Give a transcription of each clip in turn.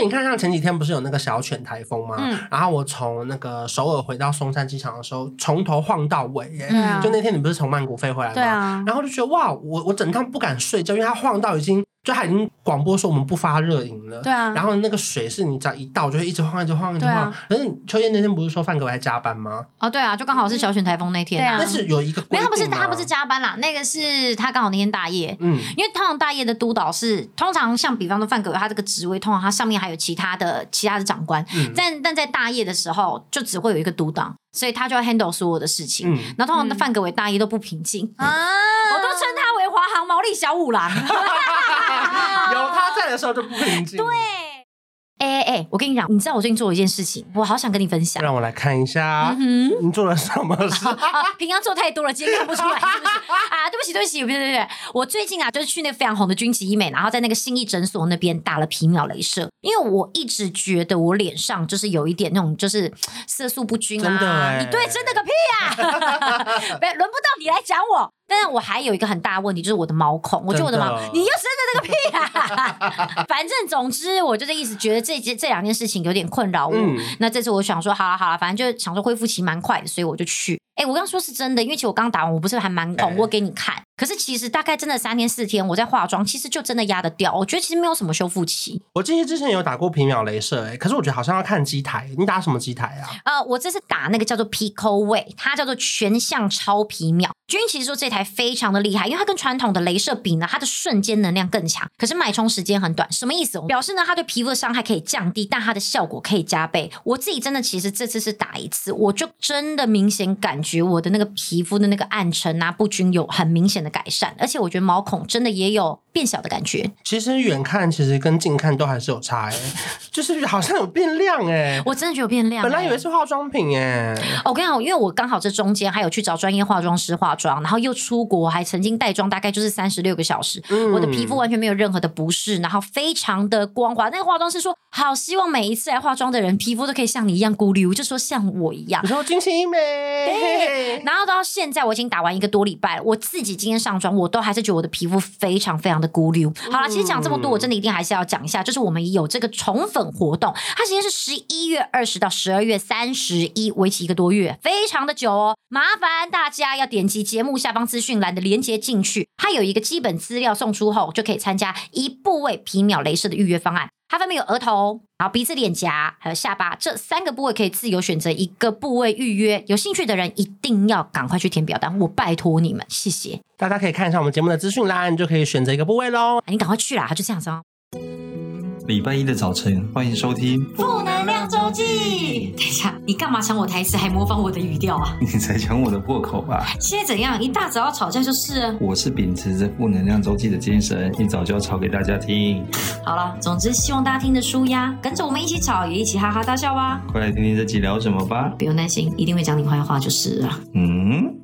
为你看，像前几天不是有那个小犬台风吗？嗯，然后我从那个首尔回到松山机场的时候，从头晃到尾耶。嗯，就那天你不是从曼谷飞回来吗？对啊。然后就觉得哇，我我整趟不敢睡觉，因为它晃到已经。就他已经广播说我们不发热饮了，对啊，然后那个水是你只要一倒就会一直晃，一直晃，一直晃。可是秋叶那天不是说范可为还加班吗？哦，对啊，就刚好是小犬台风那天，啊。但是有一个，没有，他不是他不是加班啦，那个是他刚好那天大夜，嗯，因为通常大夜的督导是通常像比方说范可为他这个职位，通常他上面还有其他的其他的长官，但但在大夜的时候就只会有一个督导，所以他就要 handle 所有的事情，然后通常的范格伟大夜都不平静。啊，毛利小五郎。有他在的时候就不平静。对，哎哎哎，我跟你讲，你知道我最近做了一件事情，我好想跟你分享。让我来看一下，嗯、你做了什么事？平常做太多了，今天看不出来，是不是？啊，对不起，对不起，对对对，我最近啊，就是去那个非常红的军旗医美，然后在那个信义诊所那边打了皮秒镭射，因为我一直觉得我脸上就是有一点那种就是色素不均啊。真的，你对，真的个屁啊！轮不到你来讲我。但是我还有一个很大的问题，就是我的毛孔。我觉得我的毛，你又生的那个屁啊！反正总之，我就是一直觉得这件这两件事情有点困扰我。嗯、那这次我想说，好了好了，反正就想说恢复期蛮快的，所以我就去。哎，我刚说是真的，因为其实我刚打完，我不是还蛮恐，我给你看。可是其实大概真的三天四天，我在化妆，其实就真的压得掉。我觉得其实没有什么修复期。我记得之前有打过皮秒镭射，哎，可是我觉得好像要看机台。你打什么机台啊？呃，我这次打那个叫做 Picoway，它叫做全向超皮秒。君其实说这台非常的厉害，因为它跟传统的镭射比呢，它的瞬间能量更强，可是脉冲时间很短。什么意思？表示呢，它对皮肤的伤害可以降低，但它的效果可以加倍。我自己真的其实这次是打一次，我就真的明显感觉我的那个皮肤的那个暗沉啊、不均有很明显的改善，而且我。觉得毛孔真的也有变小的感觉。其实远看其实跟近看都还是有差哎，就是好像有变亮哎。我真的觉得有变亮。本来以为是化妆品哎。我跟你讲，因为我刚好这中间还有去找专业化妆师化妆，然后又出国，还曾经带妆，大概就是三十六个小时。嗯、我的皮肤完全没有任何的不适，然后非常的光滑。那个化妆师说，好希望每一次来化妆的人皮肤都可以像你一样咕噜，就说像我一样。你说君奇医美。对。然后到现在我已经打完一个多礼拜了，我自己今天上妆我都还是。觉得我的皮肤非常非常的孤溜。好了，其实讲这么多，我真的一定还是要讲一下，就是我们有这个宠粉活动，它时间是十一月二十到十二月三十一，为期一个多月，非常的久哦。麻烦大家要点击节目下方资讯栏的链接进去，它有一个基本资料送出后，就可以参加一部位皮秒镭射的预约方案。它分别有额头、然后鼻子、脸颊，还有下巴这三个部位，可以自由选择一个部位预约。有兴趣的人一定要赶快去填表单，我拜托你们，谢谢。大家可以看一下我们节目的资讯栏，就可以选择一个部位喽。你赶快去啦，就这样子哦。礼拜一的早晨，欢迎收听《负能量周记》。等一下，你干嘛抢我台词，还模仿我的语调啊？你才抢我的破口吧？现在怎样？一大早要吵架就是。我是秉持着《负能量周记》的精神，一早就要吵给大家听。好了，总之希望大家听得舒压，跟着我们一起吵，也一起哈哈大笑吧。快来听听这集聊什么吧。不用担心，一定会讲你坏话就是了。嗯。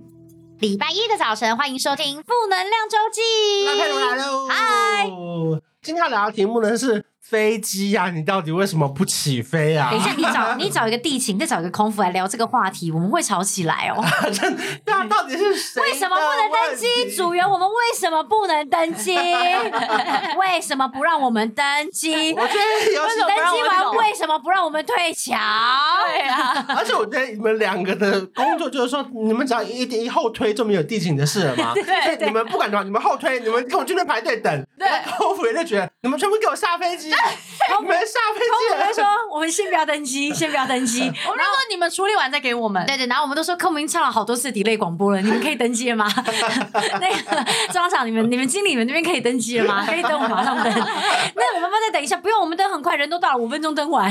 礼拜一的早晨，欢迎收听《负能量周记》。那佩如来喽！嗨今天要聊的题目呢是。飞机呀、啊，你到底为什么不起飞啊？等一下，你找 你找一个地勤，再找一个空服来聊这个话题，我们会吵起来哦。那到底是谁？为什么不能登机？组员，我们为什么不能登机？为什么不让我们登机？我觉得有登机完为什么不让我们退桥？对啊，而且我觉得你们两个的工作就是说，你们只要一点一后推就没有地勤的事了嘛。对，对对，你们不管怎么，你们后推，你们跟我去那排队等。对，空服员就觉得你们全部给我下飞机。我们下飞机，空服说：“我们先不要登机，先不要登机。然后你们处理完再给我们。对对，然后我们都说，客明唱了好多次 delay 广播了，你们可以登机了吗？那个庄场，你们你们经理你们那边可以登机了吗？可以登，我马上登。那我们再等一下，不用，我们登很快，人都到了，五分钟登完。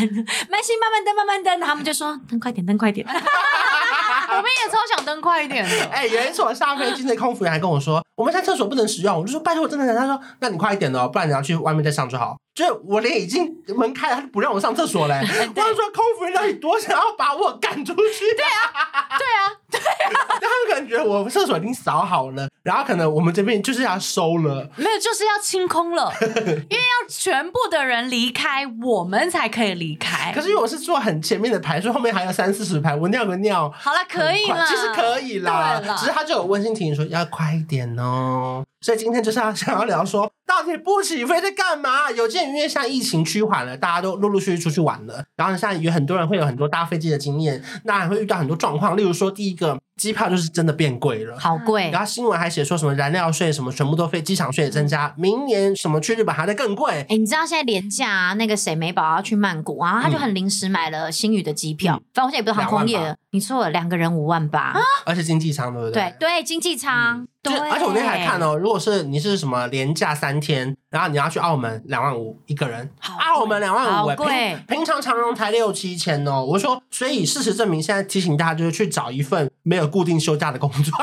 慢心，慢慢登，慢慢登。他们就说：登快点，登快点。我们也超想登快一点的。哎，有一次我下飞机，那空服员还跟我说，我们现在厕所不能使用，我就说拜托，我真的想。他说，那你快一点哦，不然你要去外面再上就好。就我连已经门开了，他就不让我上厕所嘞。我就说空服员到底多想要把我赶出去？对啊，对啊，对啊。他们可能觉得我厕所已经扫好了，然后可能我们这边就是要收了，没有，就是要清空了，因为要全部的人离开，我们才可以离开。可是因为我是坐很前面的排，所以后面还有三四十排，我尿个尿，好了，可以了，其实可以啦。只是他就有温馨提醒说要快一点哦。所以今天就是要想要聊说到底不起飞在干嘛？有鉴于因为现在疫情趋缓了，大家都陆陆续续出去玩了，然后现在有很多人会有很多搭飞机的经验，那还会遇到很多状况，例如说第一个。机票就是真的变贵了，好贵。然后新闻还写说什么燃料税什么全部都飞，机场税也增加，明年什么去日本还在更贵。哎，你知道现在廉价啊，那个谁美宝要去曼谷啊，他就很临时买了新宇的机票，反正我现在也不是航空业的，你错了，两个人五万八，而且经济舱对不对？对对，经济舱。对，而且我那天还看哦，如果是你是什么廉价三天，然后你要去澳门，两万五一个人，澳门两万五，平平常长荣才六七千哦。我说，所以事实证明，现在提醒大家就是去找一份没有固定休假的工作。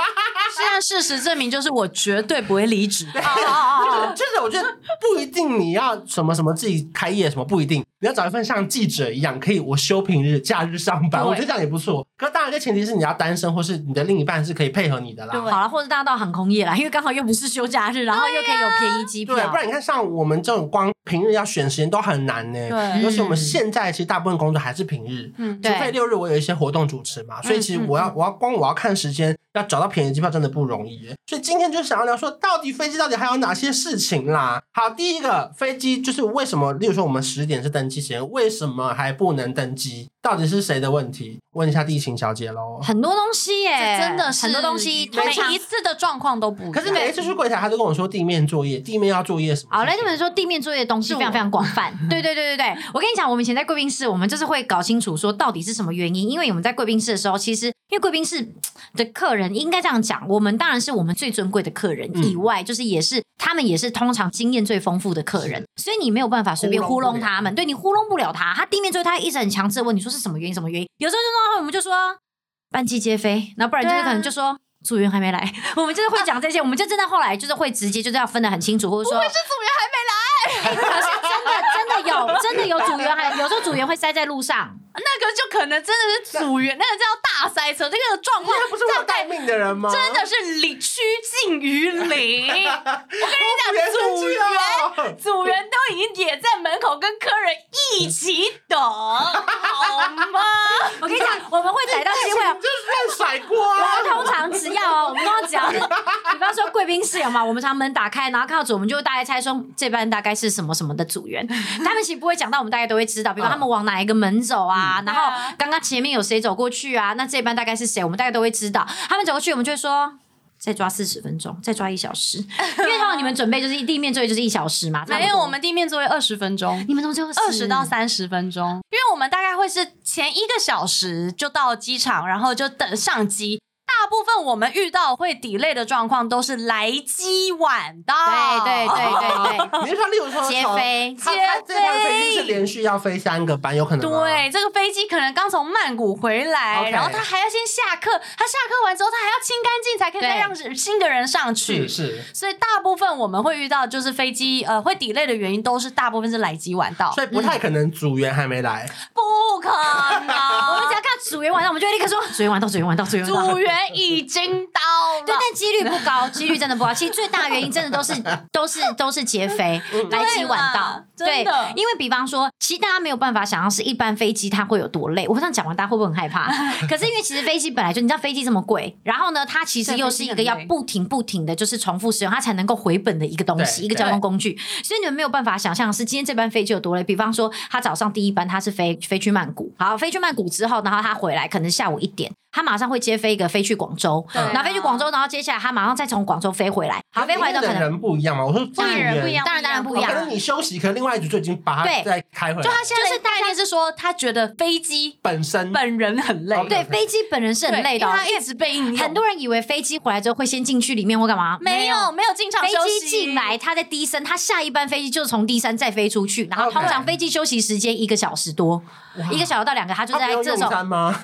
现在事实证明，就是我绝对不会离职。就是我觉得不一定你要什么什么自己开业什么不一定。你要找一份像记者一样，可以我休平日、假日上班，我觉得这样也不错。可是当然，这前提是你要单身，或是你的另一半是可以配合你的啦。对，好了，或者大家到航空业啦，因为刚好又不是休假日，然后又可以有便宜机票。对，不然你看，像我们这种光平日要选时间都很难呢。对，尤其我们现在其实大部分工作还是平日，嗯，除非六日我有一些活动主持嘛，所以其实我要我要光我要看时间，要找到便宜机票真的不容易。所以今天就想要聊说，到底飞机到底还有哪些事情啦？好，第一个飞机就是为什么，例如说我们十点是登机时间，为什么？还不能登机？到底是谁的问题？问一下地勤小姐喽。很多东西耶，真的是很多东西，每一次的状况都不一样。可是每一次去柜台，他都跟我说地面作业，地面要作业什么？好，来这边说地面作业的东西非常非常广泛。对对对对对，我跟你讲，我们以前在贵宾室，我们就是会搞清楚说到底是什么原因。因为我们在贵宾室的时候，其实因为贵宾室的客人应该这样讲，我们当然是我们最尊贵的客人以外，就是也是他们也是通常经验最丰富的客人，所以你没有办法随便糊弄他们。对，你糊弄不了他，他地面作业他一直很强制的问你说是什么原因，什么原因？有时候就说，我们就说班机接飞，然后不然就是可能就说组员还没来，我们就是会讲这些，我们就真的后来就是会直接就是要分得很清楚，或者说不会是组员还没来，可是真的真的有真的有组员还有时候组员会塞在路上。那个就可能真的是组员，那个叫大塞车，这个状况。他不是会待命的人吗？真的是零趋近于零。我跟你讲，组员组员都已经也在门口跟客人一起等，好吗？我跟你讲，我们会逮到机会，就是乱甩锅。我们通常只要哦，我们刚刚讲，比方说贵宾室有嘛？我们常门打开，然后看到组，我们就会大概猜说这班大概是什么什么的组员。他们其实不会讲到，我们大概都会知道，比方他们往哪一个门走啊。啊，然后刚刚前面有谁走过去啊？那这班大概是谁？我们大概都会知道。他们走过去，我们就会说再抓四十分钟，再抓一小时。因为通常你们准备就是地面作业就是一小时嘛，没有我们地面作业二十分钟，你们都就二十到三十分钟。因为我们大概会是前一个小时就到机场，然后就等上机。大部分我们遇到会 delay 的状况都是来机晚到，对对对对对。你是说，例如说接飞，接飞，这班飞机是连续要飞三个班，有可能。对，这个飞机可能刚从曼谷回来，然后他还要先下课，他下课完之后他还要清干净，才可以再让新的人上去。是，所以大部分我们会遇到就是飞机呃会 delay 的原因都是大部分是来机晚到，所以不太可能组员还没来。不可能，我们只要看组员晚到，我们就会立刻说组员晚到，组员晚到，组员组员。已经到了，对，但几率不高，几率真的不高。其实最大的原因真的都是 都是都是劫匪，来机晚到。对，因为比方说，其实大家没有办法想象是一般飞机它会有多累。我不知道讲完大家会不会很害怕？可是因为其实飞机本来就你知道飞机这么贵，然后呢，它其实又是一个要不停不停的就是重复使用它才能够回本的一个东西，一个交通工具。所以你们没有办法想象是今天这班飞机有多累。比方说，他早上第一班他是飞飞去曼谷，好，飞去曼谷之后，然后他回来可能下午一点。他马上会接飞一个飞去广州，然后飞去广州，然后接下来他马上再从广州飞回来。好，飞回来的可能人不一样嘛？我说当然不一样，当然当然不一样。可能你休息，可能另外一组就已经把他再开回来。就他现在是大概是说，他觉得飞机本身本人很累。对，飞机本人是很累的，他一直被应用。很多人以为飞机回来之后会先进去里面或干嘛？没有，没有进场休息。飞机进来，他在 D 三，他下一班飞机就是从 D 三再飞出去，然后通常飞机休息时间一个小时多，一个小时到两个，他就在这种。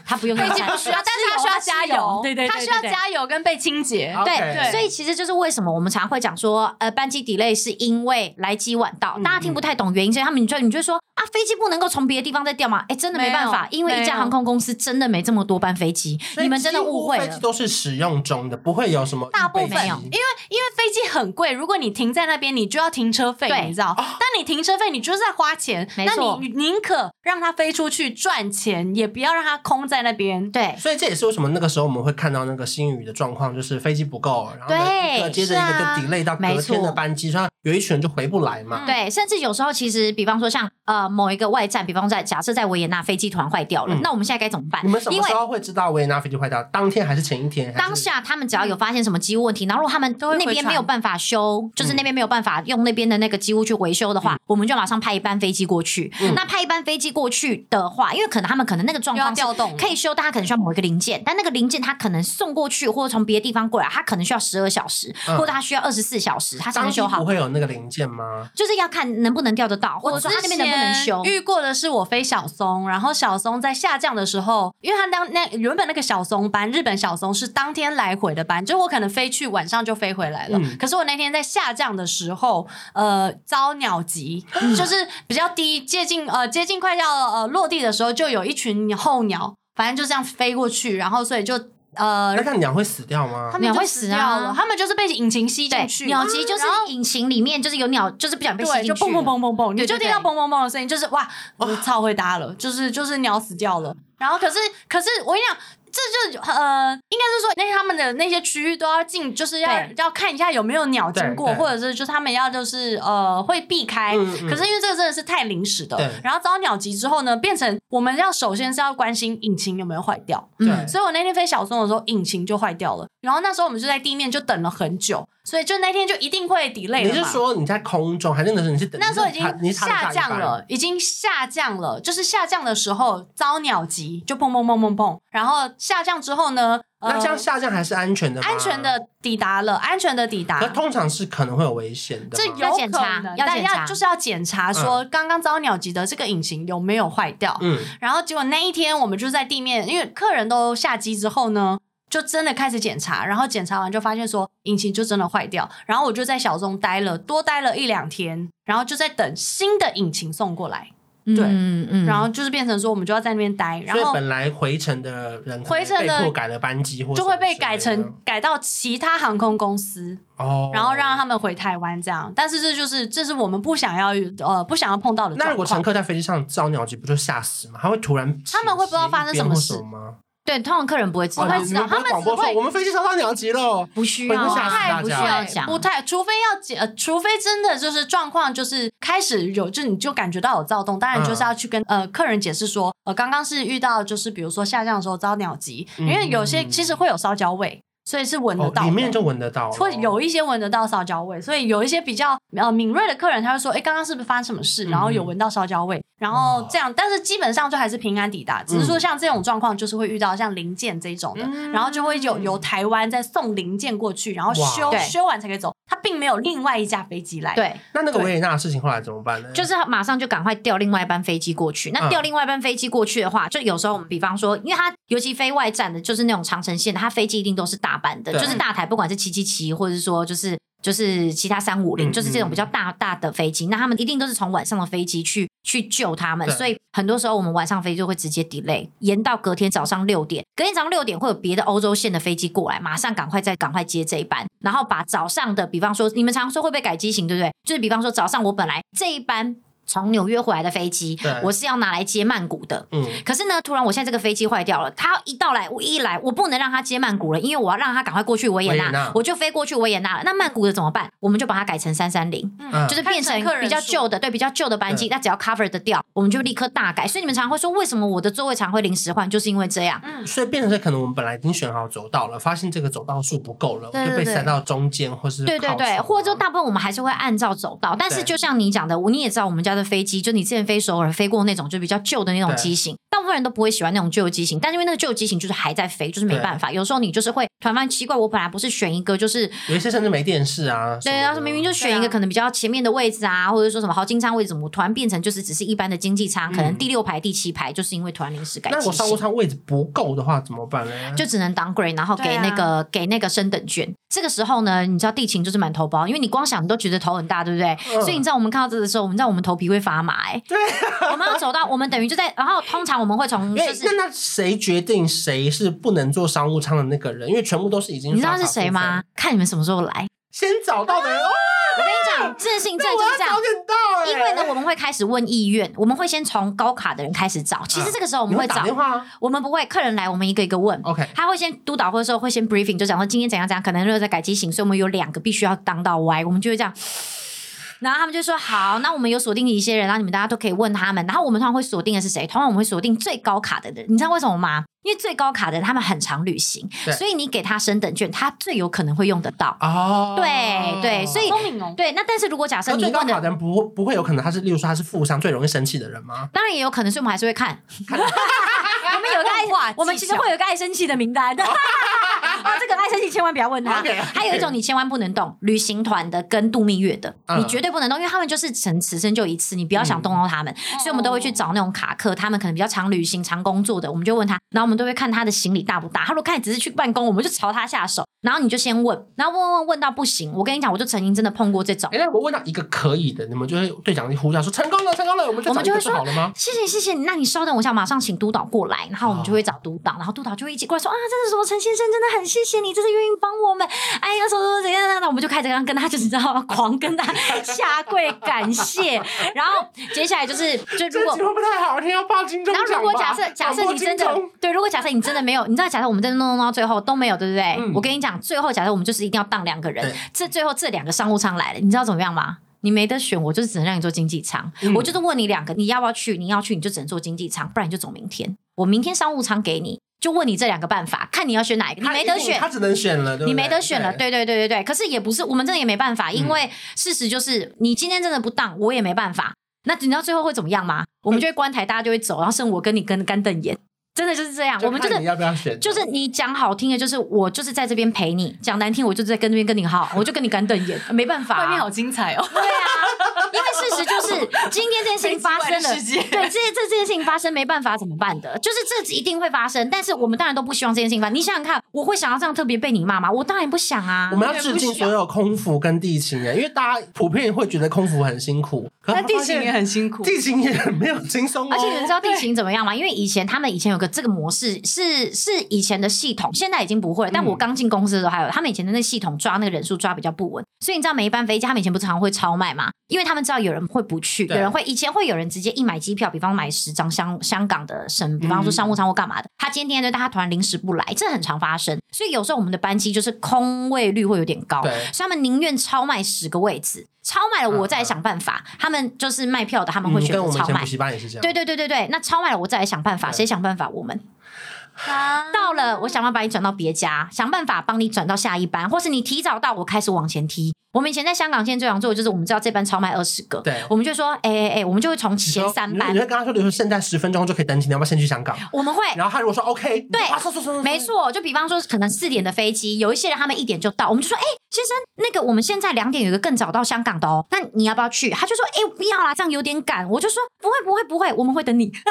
他不用飞机，不需要，但是他需要加油。对对，他需要加油跟被清洁。对，所以其实就是为什么我们常会讲说，呃，班机 delay 是因为来机晚到，大家听不太懂原因，所以他们你就你就说啊，飞机不能够从别的地方再调吗？哎，真的没办法，因为一家航空公司真的没这么多班飞机，你们真的误会了。飞机都是使用中的，不会有什么大部分因为因为飞机很贵，如果你停在那边，你就要停车费，你知道？但你停车费，你就是在花钱，那你宁可让它飞出去赚钱，也不要让它空在那边。对，所以这也是为什么那个时候我们会看到那个。新宇的状况就是飞机不够，然后一个接着一个就 delay 到隔天的班机，所以有一群人就回不来嘛。对，甚至有时候其实，比方说像呃某一个外站，比方在假设在维也纳飞机突然坏掉了，那我们现在该怎么办？你们什么时候会知道维也纳飞机坏掉？当天还是前一天？当下他们只要有发现什么机务问题，然后如果他们那边没有办法修，就是那边没有办法用那边的那个机务去维修的话，我们就马上派一班飞机过去。那派一班飞机过去的话，因为可能他们可能那个状况调动可以修，但他可能需要某一个零件，但那个零件他可能送过去或者从别的地方过来，他可能需要十二小时，或者他需要二十四小时，他才能修好。不会有那个零件吗？就是要看能不能调得到，或者说他那边能不能修。遇过的是我飞小松，然后小松在下降的时候，因为他当那原本那个小松班，日本小松是当天来回的班，就我可能飞去晚上就飞回来了。嗯、可是我那天在下降的时候，呃，遭鸟击，就是比较低，接近呃接近快要呃落地的时候，就有一群候鸟，反正就这样飞过去，然后所以就。呃，那看鸟会死掉吗？鸟会死掉了，他们就是被引擎吸进去。鸟击就是引擎里面就是有鸟，就是不想被吸进去，就砰砰砰砰砰，你就听到砰砰砰的声音，就是哇，我操会搭了，就是就是鸟死掉了。然后可是可是我跟你讲。这就呃，应该是说，那他们的那些区域都要进，就是要要看一下有没有鸟经过，或者是就是他们要就是呃会避开。嗯嗯、可是因为这个真的是太临时的，然后遭鸟击之后呢，变成我们要首先是要关心引擎有没有坏掉。对，所以我那天飞小松的时候，引擎就坏掉了。然后那时候我们就在地面就等了很久。所以就那天就一定会 delay。你是说你在空中，还是那时候你是等？那时候已经下降了，已经下降了。就是下降的时候遭鸟击，就砰砰砰砰砰。然后下降之后呢？那这样下降还是安全的吗？安全的抵达了，安全的抵达。可通常是可能会有危险的。这有可能，但要就是要检查说刚刚遭鸟击的这个引擎有没有坏掉。嗯。然后结果那一天我们就在地面，因为客人都下机之后呢。就真的开始检查，然后检查完就发现说引擎就真的坏掉，然后我就在小中待了多待了一两天，然后就在等新的引擎送过来。对，嗯嗯，然后就是变成说我们就要在那边待，然后本来回程的人回程的改了班机，或就会被改成改到其他航空公司哦，然后让他们回台湾这样。但是这就是这是我们不想要呃不想要碰到的。那如果乘客在飞机上遭鸟击，不就吓死吗？他会突然他们会不知道发生什么事吗？对，通常客人不会知道，他们只会我们飞机遭到鸟级了，不需要，不太不需要讲，不太，除非要解，呃，除非真的就是状况就是开始有，就你就感觉到有躁动，当然就是要去跟呃客人解释说，呃，刚刚是遇到就是比如说下降的时候遭鸟击，因为有些其实会有烧焦味。所以是闻得到，里面就闻得到，会有一些闻得到烧焦味。所以有一些比较呃敏锐的客人，他会说：“哎，刚刚是不是发生什么事？然后有闻到烧焦味，然后这样。”但是基本上就还是平安抵达，只是说像这种状况，就是会遇到像零件这种的，然后就会有由台湾再送零件过去，然后修修完才可以走。他并没有另外一架飞机来。对，那那个维也纳的事情后来怎么办呢？就是马上就赶快调另外一班飞机过去。那调另外一班飞机过去的话，就有时候我们比方说，因为它尤其飞外站的，就是那种长城线的，它飞机一定都是大班的，就是大台。不管是七七七，或者是说就是就是其他三五零，就是这种比较大大的飞机，那他们一定都是从晚上的飞机去去救他们，所以很多时候我们晚上飞机就会直接 delay，延到隔天早上六点，隔天早上六点会有别的欧洲线的飞机过来，马上赶快再赶快接这一班，然后把早上的，比方说你们常说会不会改机型，对不对？就是比方说早上我本来这一班。从纽约回来的飞机，对我是要拿来接曼谷的。嗯，可是呢，突然我现在这个飞机坏掉了，他一到来，我一来，我不能让他接曼谷了，因为我要让他赶快过去维也纳，我就飞过去维也纳了。那曼谷的怎么办？我们就把它改成三三零，就是变成比较旧的，对，比较旧的班机，那只要 cover 的掉，我们就立刻大改。所以你们常常会说，为什么我的座位常会临时换，就是因为这样。嗯，所以变成是可能我们本来已经选好走道了，发现这个走道数不够了，就被塞到中间，或是对对对，或者说大部分我们还是会按照走道，但是就像你讲的，我你也知道我们家的飞机，就你之前。飞首尔飞过那种就比较旧的那种机型，大部分人都不会喜欢那种旧机型，但是因为那个旧机型就是还在飞，就是没办法。有时候你就是会突然发现奇怪，我本来不是选一个，就是有一些甚至没电视啊，对，然后明明就选一个可能比较前面的位置啊，啊或者说什么豪金舱位置，怎么突然变成就是只是一般的经济舱，嗯、可能第六排、第七排，就是因为突然临时改。那我商务舱位置不够的话怎么办呢？就只能 downgrade，然后给那个、啊、给那个升等券。这个时候呢，你知道地勤就是满头包，因为你光想你都觉得头很大，对不对？嗯、所以你知道我们看到这的时候，我们知道我们头皮会发麻、欸，哎，对，我们要走到我们等于就在，然后通常我们会从就是那那谁决定谁是不能坐商务舱的那个人？因为全部都是已经你知道是谁吗？看你们什么时候来，先找到的人。啊我跟你讲，这件事情真的就是这样。因为呢，我们会开始问意愿，我们会先从高卡的人开始找。其实这个时候我们会找，我们不会客人来，我们一个一个问。OK，他会先督导，或者说会先 briefing，就讲说今天怎样怎样，可能又在改机型，所以我们有两个必须要当到 Y，我们就会这样。然后他们就说好，那我们有锁定一些人，然后你们大家都可以问他们。然后我们通常会锁定的是谁？通常我们会锁定最高卡的人。你知道为什么吗？因为最高卡的人他们很常旅行，所以你给他升等券，他最有可能会用得到。哦，对对，所以聪明哦。对，那但是如果假设你最高卡的人不不会有可能他是，例如说他是富商最容易生气的人吗？当然也有可能，所以我们还是会看。我们有个爱，我们其实会有个爱生气的名单。哦，这个爱生气千万不要问他。Okay, okay. 还有一种你千万不能动，旅行团的跟度蜜月的，你绝对不能动，因为他们就是成此生就一次，你不要想动到他们。嗯、所以我们都会去找那种卡客，他们可能比较常旅行、常工作的，我们就问他，然后我们都会看他的行李大不大。他如果看你只是去办公，我们就朝他下手。然后你就先问，然后问问问到不行，我跟你讲，我就曾经真的碰过这种。哎，我问到一个可以的，你们就会队长就呼叫说成功了，成功了，我们就我们就会说好了吗？谢谢谢谢，那你稍等，我想马上请督导过来，然后我们就会找督导，然后督导就会一起过来说啊，这是什么陈先生，真的很谢谢谢你，这是愿意帮我们。哎呀，什么什么怎样，那我们就开始跟跟他，就是你知道吗？狂跟他下跪感谢。然后接下来就是，就如果不太好听，要报金钟奖。然后如果假设假设你真的对，如果假设你真的没有，你知道，假设我们真的弄弄到最后都没有，对不对？我跟你讲。最后，假设我们就是一定要当两个人，这最后这两个商务舱来了，你知道怎么样吗？你没得选，我就是只能让你坐经济舱。我就是问你两个，你要不要去？你要去，你就只能坐经济舱，不然你就走明天。我明天商务舱给你，就问你这两个办法，看你要选哪一个。你没得选，他只能选了，对对你没得选了。对对对对对。可是也不是，我们真的也没办法，因为事实就是，你今天真的不当，我也没办法。那你知道最后会怎么样吗？我们就会关台，大家就会走，然后剩我跟你跟干瞪眼。真的就是这样，我们就是要不要选？就是你讲好听的，就是我就是在这边陪你；讲难听，我就在跟这边跟你好，我就跟你干瞪眼，没办法。外面好精彩哦！对啊，是 今天这件事情发生了，对，这这这件事情发生没办法怎么办的？就是这一定会发生，但是我们当然都不希望这件事情发生。你想想看，我会想要这样特别被你骂吗？我当然不想啊！我们要致敬所有空服跟地勤人，因为大家普遍会觉得空服很辛苦，那地勤也很辛苦，地勤也没有轻松。而且你知道地勤怎么样吗？因为以前他们以前有个这个模式。是是以前的系统，现在已经不会了。但我刚进公司的时候，还有他们以前的那系统抓那个人数抓比较不稳，所以你知道每一班飞机他们以前不常常会超卖吗？因为他们知道有人会不去，有人会以前会有人直接一买机票，比方买十张香香港的省，比方说商务舱或干嘛的，他今天呢，但他突然临时不来，这很常发生。所以有时候我们的班机就是空位率会有点高，所以他们宁愿超卖十个位置，超卖了我再想办法。他们就是卖票的，他们会选择超卖。对对对对对，那超卖了我再来想办法，谁想办法？我们。到了，我想要把你转到别家，想办法帮你转到下一班，或是你提早到，我开始往前踢。我们以前在香港现在最常做的就是，我们知道这班超卖二十个，对，我们就说，哎哎哎，我们就会从前三班，你会跟他说，比如说现在十分钟就可以登机，你要不要先去香港？我们会，然后他如果说 OK，对，没错，就比方说可能四点的飞机，有一些人他们一点就到，我们就说，哎，先生，那个我们现在两点有一个更早到香港的哦，那你要不要去？他就说，哎，不要啦，这样有点赶。我就说，不会不会不会，我们会等你。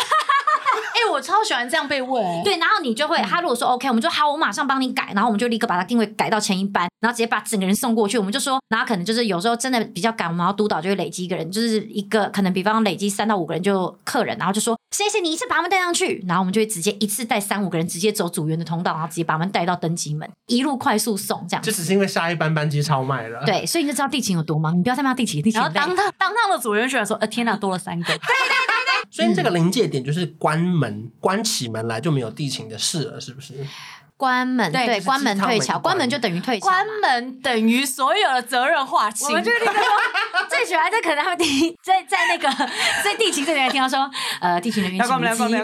哎、欸，我超喜欢这样被问。对，然后你就会，他如果说 OK，我们就好，我马上帮你改，然后我们就立刻把它定位改到前一班，然后直接把整个人送过去。我们就说，然后可能就是有时候真的比较赶，我们要督导就会累积一个人，就是一个可能比方累积三到五个人就客人，然后就说谢谢你一次把他们带上去，然后我们就会直接一次带三五个人直接走组员的通道，然后直接把他们带到登机门，一路快速送这样。就只是因为下一班班机超卖了。对，所以你就知道地勤有多忙，你不要再骂地勤，地勤。然后当他当他的组员居然说，呃天哪，多了三个。对对对。所以这个临界点就是关门，关起门来就没有地勤的事了，是不是？关门对，对关门退桥，关门就等于退桥，关门等于所有的责任划清。我们就那个最喜欢，在可能他们第在在那个在地勤这边听到说，呃，地勤人员请离机。最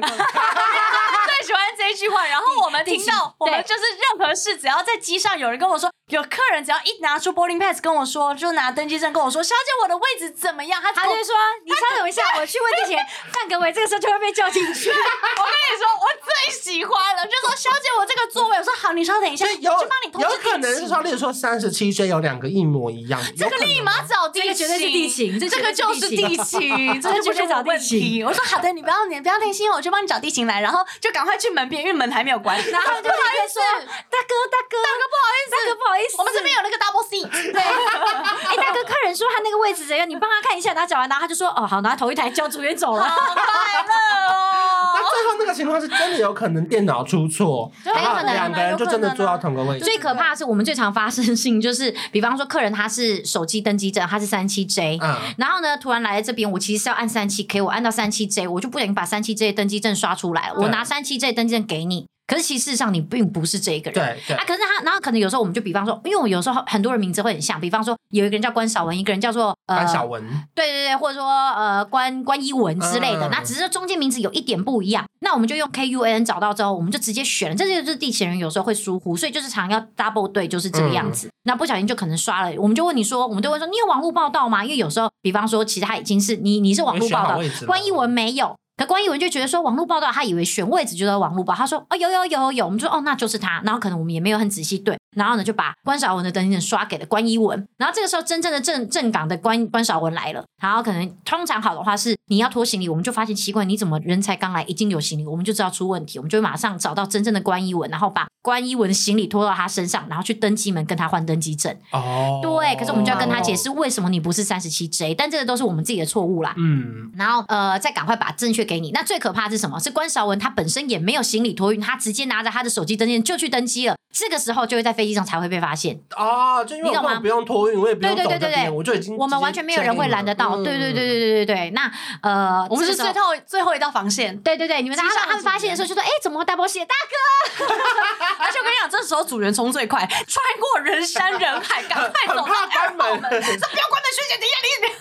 喜欢这一句话，然后我们听到，我们就是任何事，只要在机上有人跟我说。有客人只要一拿出 boarding pass 跟我说，就拿登机证跟我说，小姐，我的位置怎么样？他他就说，你稍等一下，我去问地勤。范格维这个时候就会被叫进去。我跟你说，我最喜欢了，就说小姐，我这个座位，我说好，你稍等一下，有去帮你通知。有可能是说，例如说三十七岁有两个一模一样，这个立马找地勤，这个绝对是地形，这个就是地形，这个绝对找地勤。我说好的，你不要你不要担心，我就帮你找地形来，然后就赶快去门边，因为门还没有关。然后就不好意思，大哥大哥大哥不好意思，大哥不好意思，我们这边有那个。double seat。对，哎，大哥，客人说他那个位置怎样？你帮他看一下。然后讲完，然后他就说，哦，好，拿头一台叫组员走了，好快乐哦。那最后那个情况是真的有可能电脑出错，然后两个人就真的坐到同个位置。最可怕的是，我们最常发生的事情就是，比方说客人他是手机登机证，他是三七 J，嗯，然后呢，突然来了这边，我其实是要按三七 K，我按到三七 J，我就不小心把三七 J 登机证刷出来了，我拿三七 J 登机证给你。可是其实上你并不是这一个人。对对。啊，可是他，然后可能有时候我们就比方说，因为我有时候很多人名字会很像，比方说有一个人叫关少文，一个人叫做呃关小文，对对对，或者说呃关关一文之类的，嗯、那只是中间名字有一点不一样，那我们就用 K U N 找到之后，我们就直接选了。这就是地勤人有时候会疏忽，所以就是常常要 double 对，就是这个样子。嗯、那不小心就可能刷了，我们就问你说，我们就会说你有网络报到吗？因为有时候，比方说其实他已经是你你是网络报道，关一文没有。可关一文就觉得说网络报道，他以为选位置就在网络报，他说哦有有有有，我们说哦那就是他，然后可能我们也没有很仔细对，然后呢就把关少文的登记证刷给了关一文，然后这个时候真正的正正港的关关少文来了，然后可能通常好的话是你要拖行李，我们就发现奇怪你怎么人才刚来已经有行李，我们就知道出问题，我们就马上找到真正的关一文，然后把关一文的行李拖到他身上，然后去登机门跟他换登机证。哦，对，可是我们就要跟他解释为什么你不是三十七 J，但这个都是我们自己的错误啦。嗯，然后呃再赶快把正确给你，那最可怕。他是什么？是关韶文，他本身也没有行李托运，他直接拿着他的手机登机就去登机了。这个时候就会在飞机上才会被发现啊！就因为我们不用托运，我也不用走这边，我就已经我们完全没有人会拦得到。对对对对对对对。那呃，我们是最后最后一道防线。对对对，你们他他们发现的时候就说：“哎，怎么会大波鞋大哥？” 而 且我跟你讲，这时候组员冲最快，穿过人山人海，赶快走到关门。这不要关门，学姐，等一下你。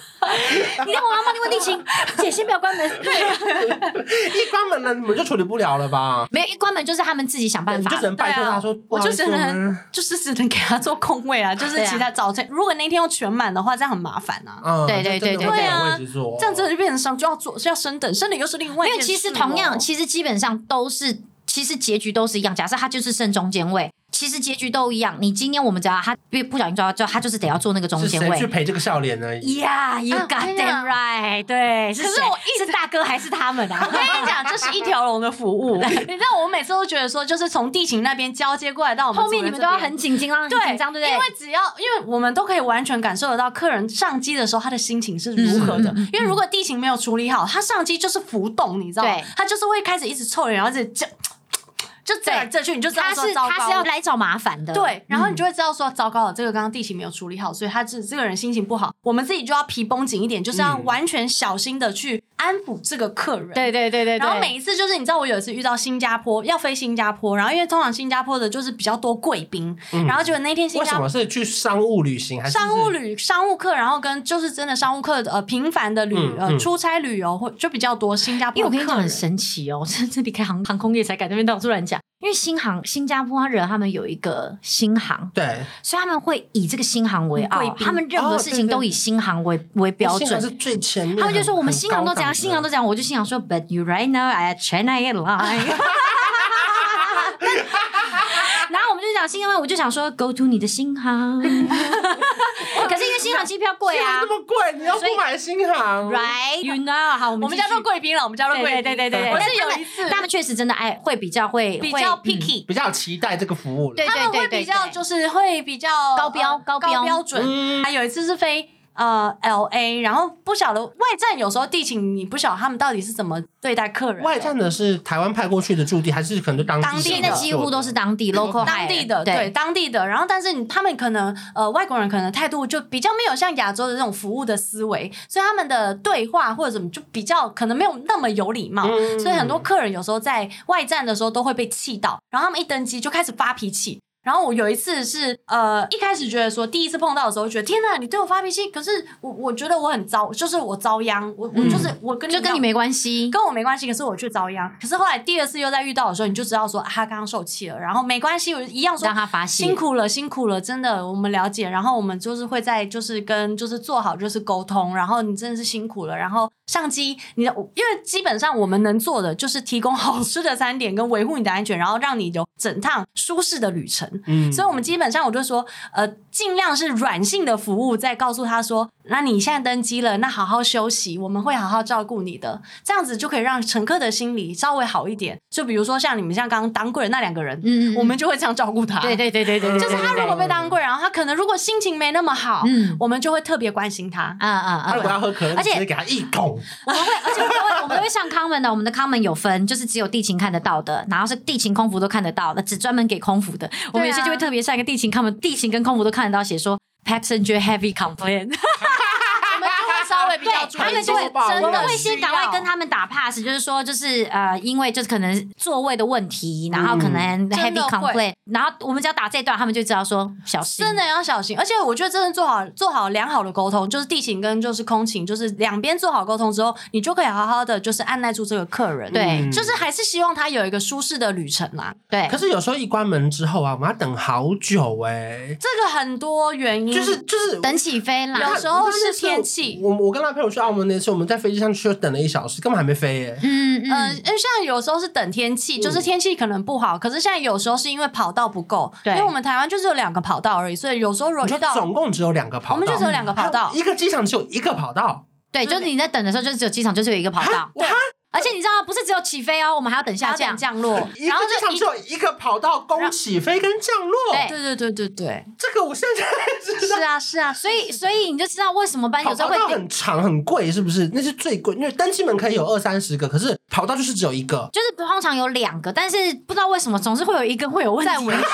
你让我妈妈你问地勤，姐先不要关门。对，一关门了，你们就处理不了了吧？没有，一关门就是他们自己想办法。就只能拜托他说，我就只能就是只能给他做空位啊，就是其他早晨如果那天要全满的话，这样很麻烦啊。对对对对对啊，这样子就变成上就要做，是要升等，升等又是另外。因为其实同样，其实基本上都是，其实结局都是一样。假设他就是剩中间位。其实结局都一样。你今天我们只要他不不小心抓到，他就是得要做那个中间位。去陪这个笑脸而已。Yeah，you got them right。对，可是我一直大哥还是他们啊？我跟你讲，这是一条龙的服务。你知道，我每次都觉得说，就是从地勤那边交接过来到我们后面，你们都要很紧张，很紧张，对不对？因为只要，因为我们都可以完全感受得到客人上机的时候他的心情是如何的。因为如果地勤没有处理好，他上机就是浮动，你知道吗？他就是会开始一直凑人，然后一直叫。就这来这去，你就知道说糟糕，他是要来找麻烦的。对，然后你就会知道说糟糕了，这个刚刚地形没有处理好，所以他这这个人心情不好。我们自己就要皮绷紧一点，就是要完全小心的去安抚这个客人。对对对对。然后每一次就是你知道，我有一次遇到新加坡要飞新加坡，然后因为通常新加坡的就是比较多贵宾，然后就那天新加坡为什么是去商务旅行还是商务旅商务客，然后跟就是真的商务客呃频繁的旅呃出差旅游或就比较多新加坡。因为我跟你讲很神奇哦，真的离开航航空业才敢那边到处乱讲。因为新航新加坡人他们有一个新航，对，所以他们会以这个新航为傲，他们任何事情都以新航为为标准，是最前面。他们就说我们新航都这样，新航都这样，我就心想说，But you right now at China Airline。新航，我就想说，Go to 你的新航。可是因为新航机票贵啊，这么贵，你要不买新航？Right，you know，好，我们叫做贵宾了，我们叫做贵宾，对对对对。但是有一次，他们确实真的爱，会比较会比较 picky，比较期待这个服务。对对对对，会比较就是会比较高标高标准。还有一次是飞。呃，L A，然后不晓得外站有时候地勤，你不晓得他们到底是怎么对待客人。外站的是台湾派过去的驻地，还是可能就当地的？当地的几乎都是当地 local，当地的对当地的。然后，但是他们可能呃外国人可能态度就比较没有像亚洲的这种服务的思维，所以他们的对话或者怎么就比较可能没有那么有礼貌。所以很多客人有时候在外站的时候都会被气到，然后他们一登机就开始发脾气。然后我有一次是呃，一开始觉得说第一次碰到的时候，觉得天哪，你对我发脾气。可是我我觉得我很遭，就是我遭殃，我我就是我跟你就跟你没关系，跟我没关系。可是我却遭殃。可是后来第二次又在遇到的时候，你就知道说他刚刚受气了，然后没关系，我一样说让他发泄，辛苦了，辛苦了，真的我们了解。然后我们就是会在就是跟就是做好就是沟通，然后你真的是辛苦了，然后上机你的因为基本上我们能做的就是提供好吃的餐点跟维护你的安全，然后让你有整趟舒适的旅程。嗯，所以我们基本上我就说，呃，尽量是软性的服务，在告诉他说，那你现在登机了，那好好休息，我们会好好照顾你的，这样子就可以让乘客的心理稍微好一点。就比如说像你们像刚刚当柜的那两个人，嗯，我们就会这样照顾他。对对对对对，就是他如果被当柜，然后他可能如果心情没那么好，嗯，我们就会特别关心他。啊啊啊！果要喝可乐，而且直接给他一口。我们会，而且我们会，我们会上康门的，我们的康门有分，就是只有地勤看得到的，然后是地勤空服都看得到的，只专门给空服的。我们有些就会特别上一个地勤康门，地勤跟空服都看得到，写说 passenger heavy complaint。比较注意，他们就会真的会先赶快跟他们打 pass，就是说，就是呃，因为就是可能座位的问题，然后可能 heavy complaint，然后我们只要打这段，他们就知道说小心，真的要小心。而且我觉得真的做好做好良好的沟通，就是地勤跟就是空勤，就是两边做好沟通之后，你就可以好好的就是按耐住这个客人，对，就是还是希望他有一个舒适的旅程啦。对。可是有时候一关门之后啊，我们要等好久哎，这个很多原因，就是就是等起飞啦，有时候是天气。我我跟他陪我去澳门那次，我们在飞机上去等了一小时，根本还没飞耶。嗯嗯，因为像有时候是等天气，就是天气可能不好。可是现在有时候是因为跑道不够，对，因为我们台湾就是有两个跑道而已，所以有时候如果遇到总共只有两个跑道，我们就只有两个跑道，一个机场只有一个跑道。对，就是你在等的时候，就只有机场就是有一个跑道。对。而且你知道，不是只有起飞哦，我们还要等下降、降落。然后就只有一个跑道供起飞跟降落。对对对对对，这个我现在知道。是啊是啊，所以 所以你就知道为什么班有时候会很长很贵，是不是？那是最贵，因为登机门可以有二三十个，可是跑道就是只有一个，就是通常有两个，但是不知道为什么总是会有一个会有问题。在维修，就是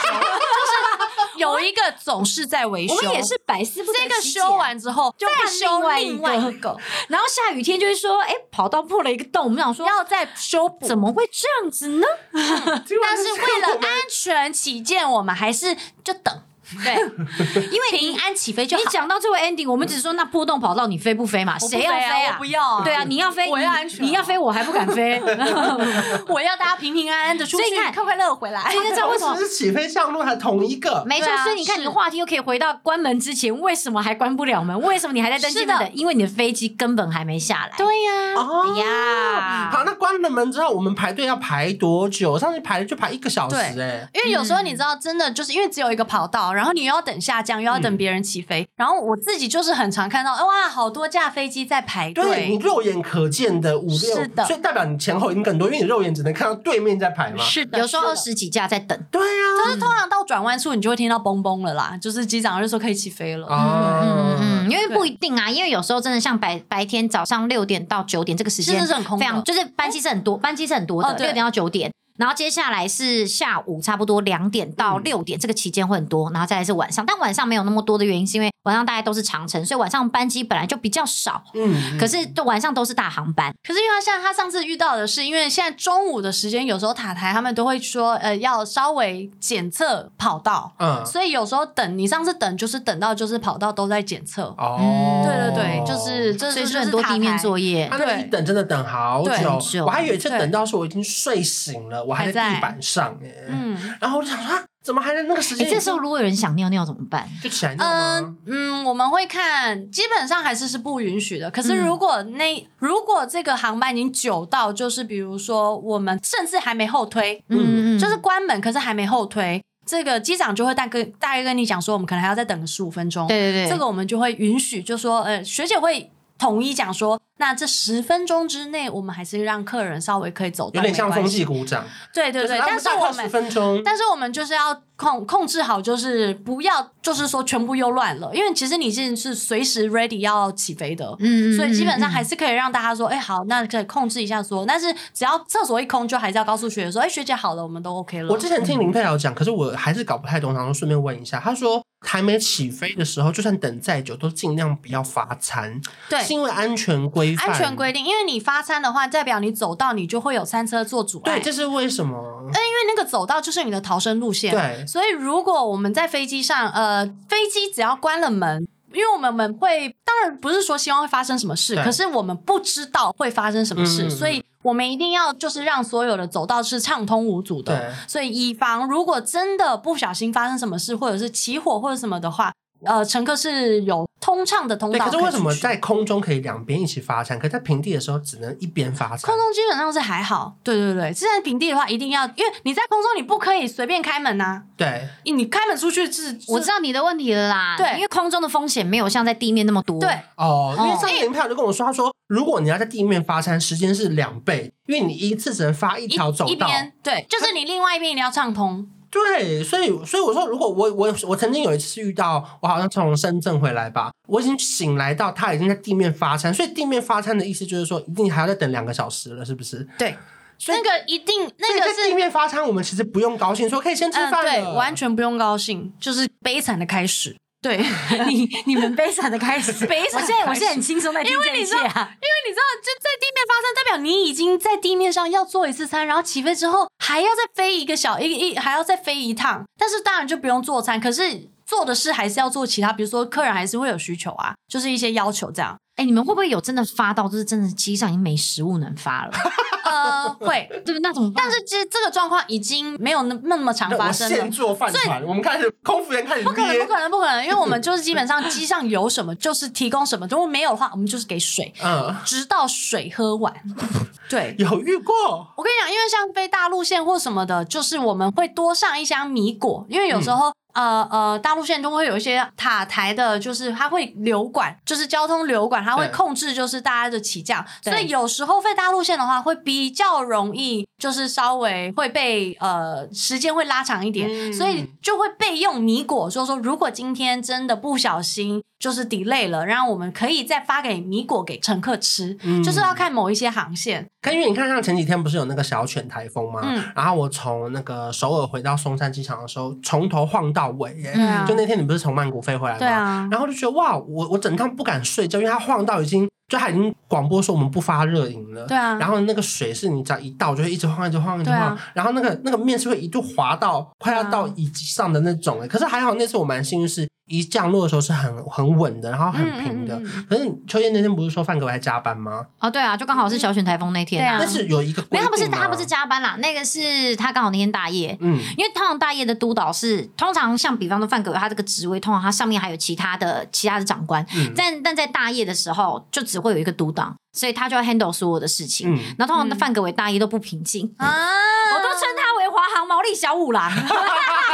有一个总是在维修。我们也是百思不得其解。这个修完之后，就会修另外一个，然后下雨天就会说，哎，跑道破了一个洞，我们想说要再。修补怎么会这样子呢？但是为了安全起见，我们还是就等。对，因为平安起飞就好。你讲到最后 ending，我们只是说那破洞跑道你飞不飞嘛？谁要飞啊？我不要。对啊，你要飞，我要安全。你要飞，我还不敢飞。我要大家平平安安的出去，快快乐乐回来。所以知道为什么是起飞降落还同一个？没错，所以你看你的话题又可以回到关门之前，为什么还关不了门？为什么你还在登机门等？因为你的飞机根本还没下来。对呀，哦呀。好，那关了门之后，我们排队要排多久？上次排就排一个小时哎。因为有时候你知道，真的就是因为只有一个跑道，然后你又要等下。降又要等别人起飞，嗯、然后我自己就是很常看到，哇，好多架飞机在排队。对，你肉眼可见的五六，是的，所以代表你前后已经更多，因为你肉眼只能看到对面在排嘛。是的，有时候二十几架在等。对、啊，就是通常到转弯处，你就会听到嘣嘣了啦，就是机长就说可以起飞了。啊、嗯嗯嗯，因为不一定啊，因为有时候真的像白白天早上六点到九点这个时间，是很空，非常就是班机是很多，班机是很多的，六点到九点。然后接下来是下午差不多两点到六点，这个期间会很多，然后再来是晚上，但晚上没有那么多的原因是因为晚上大家都是长程，所以晚上班机本来就比较少。嗯，可是晚上都是大航班。可是因为他像他上次遇到的是，因为现在中午的时间有时候塔台他们都会说，呃，要稍微检测跑道，嗯，所以有时候等你上次等就是等到就是跑道都在检测。哦，对对对，就是这是很多地面作业。对，等真的等好久，我还有一次等到说我已经睡醒了。我还在地板上耶，嗯，然后我就想说，啊，怎么还在那个时间？这时候如果有人想尿尿怎么办？就起来尿吗？嗯，我们会看，基本上还是是不允许的。可是如果那如果这个航班已经久到，就是比如说我们甚至还没后推，嗯，就是关门，可是还没后推，这个机长就会大概大概跟你讲说，我们可能还要再等个十五分钟。对对对，这个我们就会允许，就说，呃，学姐会。统一讲说，那这十分钟之内，我们还是让客人稍微可以走动，有点像风纪鼓掌。对对对，但是我们，但是我们就是要控控制好，就是不要，就是说全部又乱了，因为其实你现在是随时 ready 要起飞的，嗯，所以基本上还是可以让大家说，哎、欸，好，那可以控制一下说，但是只要厕所一空，就还是要告诉学姐说，哎、欸，学姐好了，我们都 OK 了。我之前听林佩瑶讲，可是我还是搞不太懂，然后顺便问一下，她说。还没起飞的时候，就算等再久，都尽量不要发餐。对，是因为安全规范。安全规定，因为你发餐的话，代表你走道你就会有餐车做阻碍。对，这是为什么？嗯，因为那个走道就是你的逃生路线。对，所以如果我们在飞机上，呃，飞机只要关了门。因为我们们会，当然不是说希望会发生什么事，可是我们不知道会发生什么事，所以我们一定要就是让所有的走道是畅通无阻的，所以以防如果真的不小心发生什么事，或者是起火或者什么的话。呃，乘客是有通畅的通道。可是为什么在空中可以两边一起发餐，可是在平地的时候只能一边发餐？空中基本上是还好。对对对，现在平地的话，一定要，因为你在空中你不可以随便开门呐、啊。对，你开门出去是，我知道你的问题了啦。对，因为空中的风险没有像在地面那么多。对，哦，因为上次林票就跟我说，他说如果你要在地面发餐，时间是两倍，因为你一次只能发一条走道。一边，对，就是你另外一边一定要畅通。对，所以所以我说，如果我我我曾经有一次遇到，我好像从深圳回来吧，我已经醒来到他已经在地面发餐，所以地面发餐的意思就是说，一定还要再等两个小时了，是不是？对，所以那个一定那个是在地面发餐，我们其实不用高兴，说可以先吃饭对，完全不用高兴，就是悲惨的开始。对 你你们悲惨的开始，悲惨。我现在我现在很轻松在听这一切啊，因为你知道，因为你知道，就在地面发生，代表你已经在地面上要做一次餐，然后起飞之后还要再飞一个小一一还要再飞一趟，但是当然就不用做餐，可是做的事还是要做其他，比如说客人还是会有需求啊，就是一些要求这样。哎，你们会不会有真的发到，就是真的机上已经没食物能发了？呃，会，对，那种，但是其实这个状况已经没有那那么常发生了。现做饭团，我们开始空服员开始不可能，不可能，不可能，因为我们就是基本上机上有什么就是提供什么，如果没有的话，我们就是给水，嗯，直到水喝完。对，有遇过。我跟你讲，因为像飞大陆线或什么的，就是我们会多上一箱米果，因为有时候。嗯呃呃，大陆线中会有一些塔台的，就是它会流管，就是交通流管，它会控制就是大家的起降，所以有时候飞大陆线的话会比较容易，就是稍微会被呃时间会拉长一点，嗯、所以就会备用米果，说说如果今天真的不小心。就是 delay 了，然后我们可以再发给米果给乘客吃，嗯、就是要看某一些航线。可因为你看，像前几天不是有那个小犬台风吗？嗯、然后我从那个首尔回到松山机场的时候，从头晃到尾耶。嗯、就那天你不是从曼谷飞回来吗？对啊。然后就觉得哇，我我整趟不敢睡觉，因为它晃到已经。就他已经广播说我们不发热饮了，对啊，然后那个水是你只要一倒就会一直晃，一直晃，一直晃，啊、然后那个那个面是会一度滑到快要到椅子上的那种，可是还好那次我蛮幸运是。一降落的时候是很很稳的，然后很平的。嗯嗯嗯、可是秋叶那天不是说范格维还加班吗？哦，对啊，就刚好是小犬台风那天、啊。那是有一个，没有，他不是他不是加班啦，那个是他刚好那天大夜。嗯，因为通常大夜的督导是通常像比方说范格维他这个职位，通常他上面还有其他的其他的长官。嗯、但但在大夜的时候，就只会有一个督导，所以他就要 handle 所有的事情。嗯，然后通常范格伟大夜都不平静啊，我都称他为华航毛利小五郎。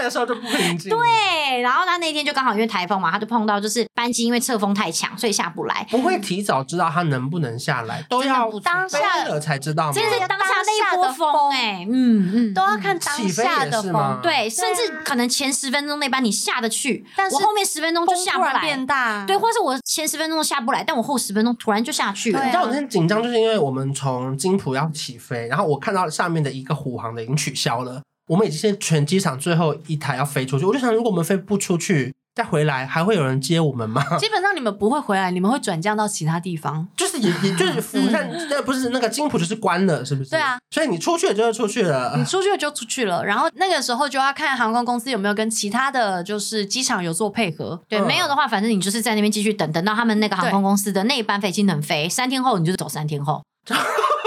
有他在的时候就不平静。对，然后他那天就刚好因为台风嘛，他就碰到就是班机因为侧风太强，所以下不来。不会提早知道他能不能下来，都要当下了才知道吗？这是当下那一波风哎，嗯嗯，都要看当下的风。对，甚至可能前十分钟那班你下得去，但是我后面十分钟就下不来。变大，对，或是我前十分钟下不来，但我后十分钟突然就下去了。你知道我那天紧张，就是因为我们从金浦要起飞，然后我看到下面的一个虎航的已经取消了。我们已经是全机场最后一台要飞出去，我就想，如果我们飞不出去，再回来还会有人接我们吗？基本上你们不会回来，你们会转降到其他地方。就是也也就是釜山，那不是那个金浦就是关了，是不是？对啊，所以你出去了就是出去了，你出去了就出去了。然后那个时候就要看航空公司有没有跟其他的就是机场有做配合。对，没有的话，反正你就是在那边继续等，等到他们那个航空公司的那一班飞机能飞，三天后你就是走三天后。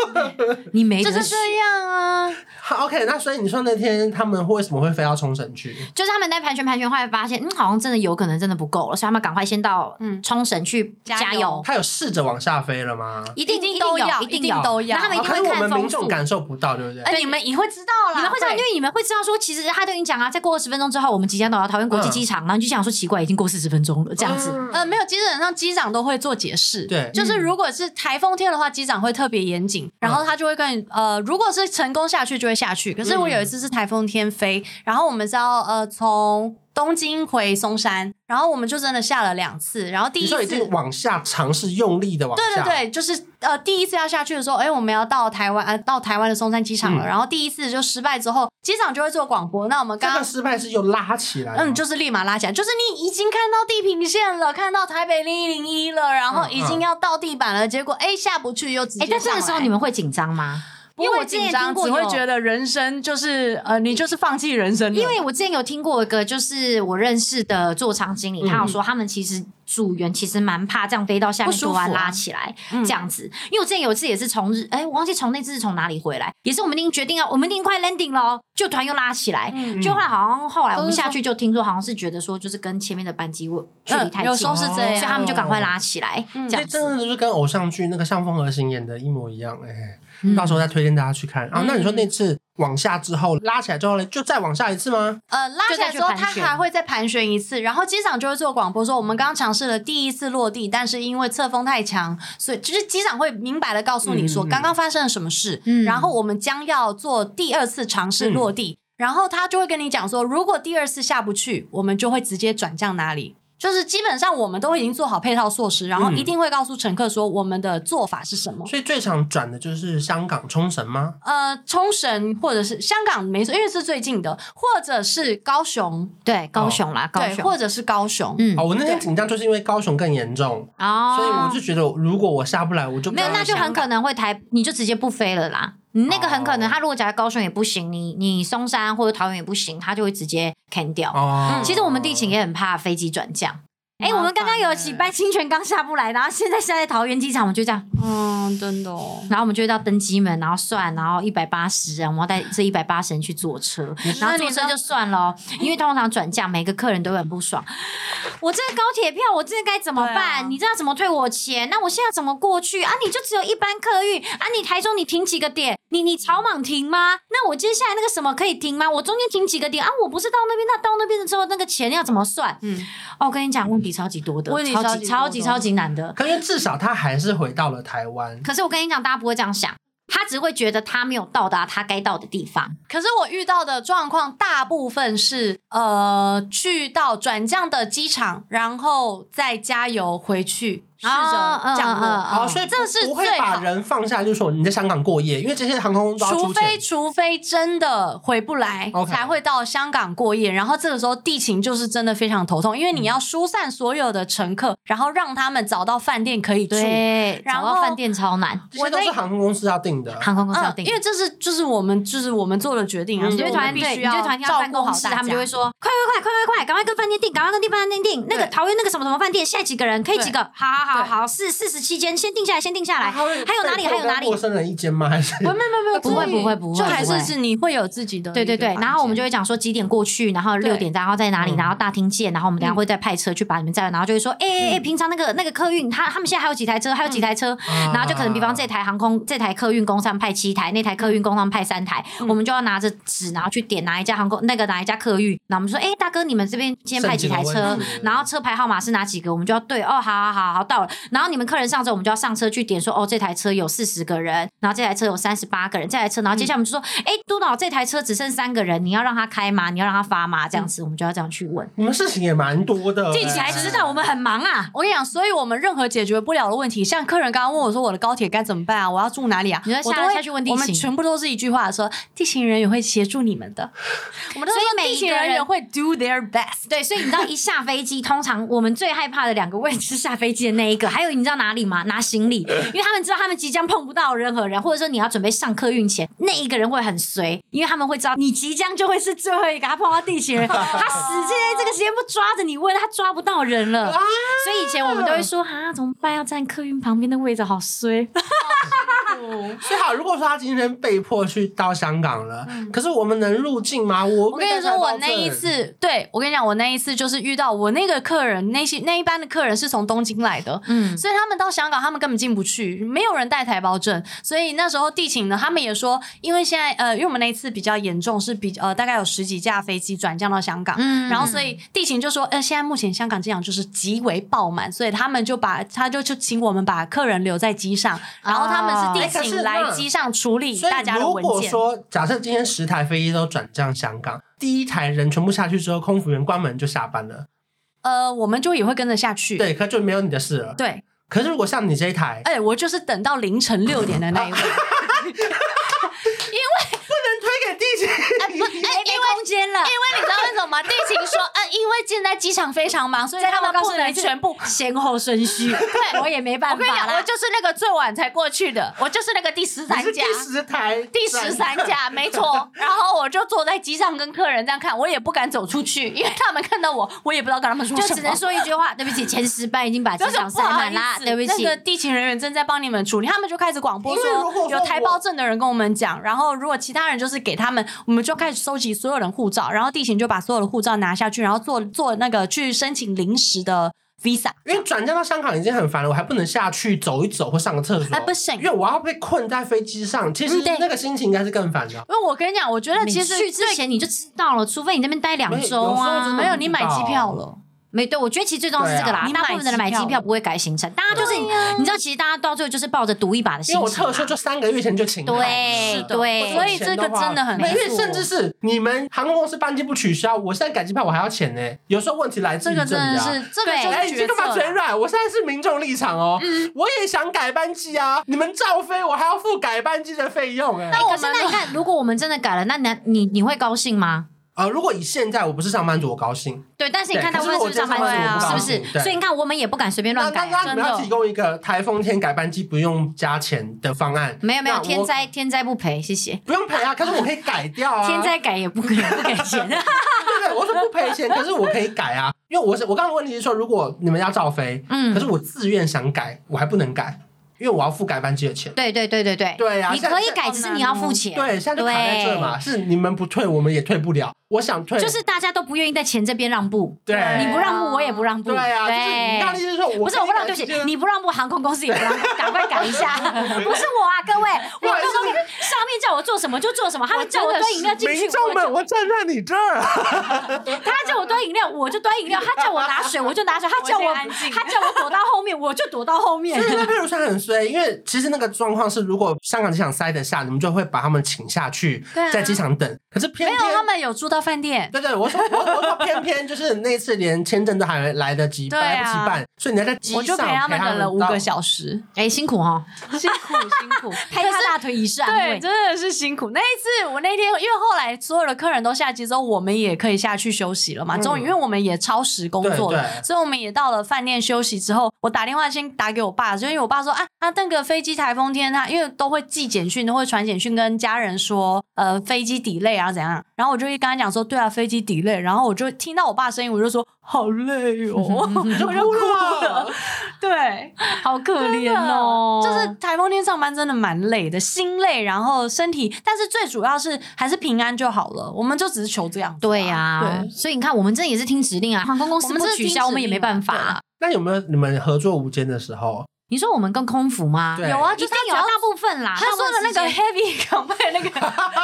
你没就是这样啊。好，OK，那所以你说那天他们为什么会飞到冲绳去？就是他们在盘旋盘旋，后来发现，嗯，好像真的有可能真的不够了，所以他们赶快先到嗯冲绳去加油。他有试着往下飞了吗？一定一定都要，一定都要。那他们一定会看风速。可是我们民众感受不到，对不对？哎，你们也会知道啦，你们会知道，因为你们会知道说，其实他都已经讲啊，再过二十分钟之后，我们即将到达桃园国际机场，然后你就想说奇怪，已经过四十分钟了，这样子。呃，没有，基本上机长都会做解释。对，就是如果是台风天的话，机长会特别严谨，然后他就会跟你呃，如果是成功下去就会下去，可是我。有一次是台风天飞，然后我们是要呃从东京回松山，然后我们就真的下了两次，然后第一次已经往下尝试用力的往下，对对对，就是呃第一次要下去的时候，哎，我们要到台湾呃到台湾的松山机场了，嗯、然后第一次就失败之后，机场就会做广播，那我们刚刚失败是又拉起来，嗯，就是立马拉起来，就是你已经看到地平线了，看到台北零一零一了，然后已经要到地板了，嗯嗯、结果哎下不去又直接，哎，但这个时候你们会紧张吗？因为我之前听过，只会觉得人生就是呃，你就是放弃人生。因为我之前有听过一个，就是我认识的座舱经理，他有说他们其实组员其实蛮怕这样飞到下面突然拉起来这样子。因为我之前有一次也是从日，哎，我忘记从那次是从哪里回来，也是我们已经决定要，我们已经快 landing 了，就突然又拉起来。就后来好像后来我们下去就听说，好像是觉得说就是跟前面的班机距离太近，有时候是这样，所以他们就赶快拉起来。这样真的就是跟偶像剧那个《向风而行》演的一模一样哎。到时候再推荐大家去看。啊，那你说那次往下之后拉起来之后呢，就再往下一次吗？呃，拉起来之后它还会再盘旋一次，然后机长就会做广播说，我们刚刚尝试了第一次落地，但是因为侧风太强，所以就是机长会明白的告诉你说刚刚发生了什么事，嗯，然后我们将要做第二次尝试落地，然后他就会跟你讲说，如果第二次下不去，我们就会直接转降哪里。就是基本上我们都已经做好配套措施，然后一定会告诉乘客说我们的做法是什么。嗯、所以最常转的就是香港冲绳吗？呃，冲绳或者是香港没错，因为是最近的，或者是高雄，对，高雄啦，高雄，或者是高雄。嗯，哦，我那天紧张就是因为高雄更严重哦，所以我就觉得如果我下不来，我就没有，那就很可能会台，你就直接不飞了啦。你那个很可能，他如果假在高雄也不行，你你松山或者桃园也不行，他就会直接 can 掉。哦，其实我们地勤也很怕飞机转降。哎、欸，我们刚刚有几班清泉刚下不来，然后现在下在桃园机场，我们就这样，嗯，真的、哦。然后我们就会到登机门，然后算，然后一百八十人，我们要带这一百八十人去坐车，然后坐车就算了，因为通常转降，每个客人都很不爽。我这个高铁票，我这该怎么办？啊、你知道怎么退我钱？那我现在怎么过去啊？你就只有一班客运啊？你台中你停几个点？你你草莽停吗？那我接下来那个什么可以停吗？我中间停几个点啊？我不是到那边，那到那边的时候那个钱要怎么算？嗯，哦，我跟你讲，问题超级多的，问题超级超级超级，超级难的。可是至少他还是回到了台湾。可是我跟你讲，大家不会这样想，他只会觉得他没有到达他该到的地方。可是我遇到的状况大部分是，呃，去到转降的机场，然后再加油回去。试着降落，好，所以这是不会把人放下，就是说你在香港过夜，因为这些航空公司，除非除非真的回不来，才会到香港过夜。然后这个时候地勤就是真的非常头痛，因为你要疏散所有的乘客，然后让他们找到饭店可以住。对，然后找到饭店超难，这都是航空公司要定的，航空公司要定，因为这是就是我们就是我们做的决定啊。你就团队，你就团队要办公室，他们就会说快快快快快快，赶快跟饭店订，赶快跟地饭店订。那个桃园那个什么什么饭店，现在几个人可以几个？好好好。好好，四四十七间，先定下来，先定下来。还有哪里？还有哪里？陌生人一间吗？还是？没有没有没有，不会不会不会，就还是是你会有自己的。对对对，然后我们就会讲说几点过去，然后六点，然后在哪里，然后大厅见，然后我们等下会再派车去把你们载，然后就会说，哎哎哎，平常那个那个客运，他他们现在还有几台车？还有几台车？然后就可能比方这台航空这台客运工商派七台，那台客运工商派三台，我们就要拿着纸，然后去点哪一家航空那个哪一家客运，然后我们说，哎大哥，你们这边今天派几台车？然后车牌号码是哪几个？我们就要对哦，好好好好到了，然后你们客人上车，我们就要上车。去点说哦，这台车有四十个人，然后这台车有三十八个人，这台车，然后接下来我们就说，哎、嗯，督导这台车只剩三个人，你要让他开吗？你要让他发吗？这样子，我们就要这样去问。你们事情也蛮多的，记起来知道我们很忙啊。我跟你讲，所以我们任何解决不了的问题，像客人刚刚问我说我的高铁该怎么办啊？我要住哪里啊？你说下来下去问地勤，我们全部都是一句话说，地勤人员会协助你们的。我们都说地勤人员会 do their best。对，所以你知道一下飞机，通常我们最害怕的两个位置是下飞机的那一个，还有你知道哪里吗？拿行李，因为他们知道。他们即将碰不到任何人，或者说你要准备上客运前，那一个人会很随，因为他们会知道你即将就会是最后一个他碰到地勤人，他死在这个时间不抓着你问，他抓不到人了。啊、所以以前我们都会说啊，怎么办？要站客运旁边的位置，好衰。所以好，如果说他今天被迫去到香港了，嗯、可是我们能入境吗？我我跟你说，我那一次，对我跟你讲，我那一次就是遇到我那个客人，那些那一班的客人是从东京来的，嗯，所以他们到香港，他们根本进不去，没有人带台胞证，所以那时候地勤呢，他们也说，因为现在呃，因为我们那一次比较严重，是比呃大概有十几架飞机转降到香港，嗯，然后所以地勤就说，呃，现在目前香港机场就是极为爆满，所以他们就把他就就请我们把客人留在机上，然后他们是地勤来机上处理大家的文件。如果说假设今天十台飞机都转降香港，第一台人全部下去之后，空服员关门就下班了，呃，我们就也会跟着下去，对，可就没有你的事了，对。可是如果像你这一台，哎、欸，我就是等到凌晨六点的那一位，因为不能推给地勤，哎、欸，不，哎、欸，因为空间了，因为你知道为什么吗？地勤说，呃，因为现在机场非常忙，所以他们不能全部先后顺序。对，我也没办法。我跟你讲，我就是那个最晚才过去的，我就是那个第十三架，第十台，第十三架，没错。然后我就坐在机上跟客人这样看，我也不敢走出去，因为他们看到我，我也不知道跟他们说什么，就只能说一句话：对不起，前十班已经把机场塞满啦，对不起。那个地勤人员正在帮你们处理，他们就开始广播说，有台胞证的人跟我们讲，然后如果其他人就是给他们，我们就开始收集所有人护照，然后地勤就把所有的护照拿下去，然后做做那个去申请临时的 visa。因为转降到香港已经很烦了，我还不能下去走一走或上个厕所，哎不行，因为我要被困在飞机上，其实那个心情应该是更烦的。因为我跟你讲，我觉得其实去之前你就知道了，除非你那边待两周啊，没有你买机票了。没对，我觉得其实最重要是这个啦。大部分的人买机票不会改行程，大家就是你知道，其实大家到最后就是抱着赌一把的心情。因为我特殊就三个月前就请。对对，所以这个真的很因为。甚至是你们航空公司班机不取消，我现在改机票我还要钱呢。有时候问题来自于这个真的是，这个哎，你干嘛嘴软？我现在是民众立场哦，我也想改班机啊。你们照飞，我还要付改班机的费用哎。那我们那你看，如果我们真的改了，那你你你会高兴吗？呃，如果以现在我不是上班族，我高兴。对，但是你看他们是不是上班族，是不是？所以你看，我们也不敢随便乱改。那你们要提供一个台风天改班机不用加钱的方案。没有没有，天灾天灾不赔，谢谢。不用赔啊，可是我可以改掉啊。天灾改也不可以不给钱。对对，我说不赔钱，可是我可以改啊，因为我是我刚刚的问题是说，如果你们要照飞，嗯，可是我自愿想改，我还不能改。因为我要付改班机的钱。对对对对对。对呀，你可以改，只是你要付钱。对，现在就卡在这嘛，是你们不退，我们也退不了。我想退，就是大家都不愿意在钱这边让步。对，你不让步，我也不让步。对啊，对。大力是说，不是我不让，对不起，你不让步，航空公司也不让，赶快改一下。不是我啊，各位，我航空公司上面叫我做什么就做什么，他们叫我端饮料进去，民众们，我站在你这儿。他叫我端饮料，我就端饮料；他叫我拿水，我就拿水；他叫我他叫我躲到后面，我就躲到后面。是那譬如说很衰，因为其实那个状况是，如果香港机场塞得下，你们就会把他们请下去，在机场等。可是偏偏没有，他们有住到饭店。对对，我说我我说 偏偏就是那次连签证都还来得及，来不及办，所以你还在机上，我就陪他们等了五个小时。哎，辛苦哈，辛苦辛苦，拍他大腿以上，对，真的是辛苦。那一次我那天，因为后来所有的客人都下机之后，我们也可以下去休息了嘛。终于，因为我们也超时工作了，所以我们也到了饭店休息之后，我打电话先打给我爸，就因为我爸说啊，他那个飞机台风天，他因为都会寄简讯，都会传简讯跟家人说，呃，飞机 delay 啊怎样，然后我就一跟他讲说，对啊，飞机 delay，然后我就听到我爸声音，我就说好累哦，我就哭了，对，好可怜哦，就是台风天上班真的蛮累的，心累，然后身体，但是最主要是还是平安就好了，我们就只是求这样，对呀，对，所以你看，我们这也是听指令啊，航空公司不取消，我们也没办法。那有没有你们合作无间的时候？你说我们跟空服吗？有啊，就是有大部分啦。他说的那个 heavy 港配那个，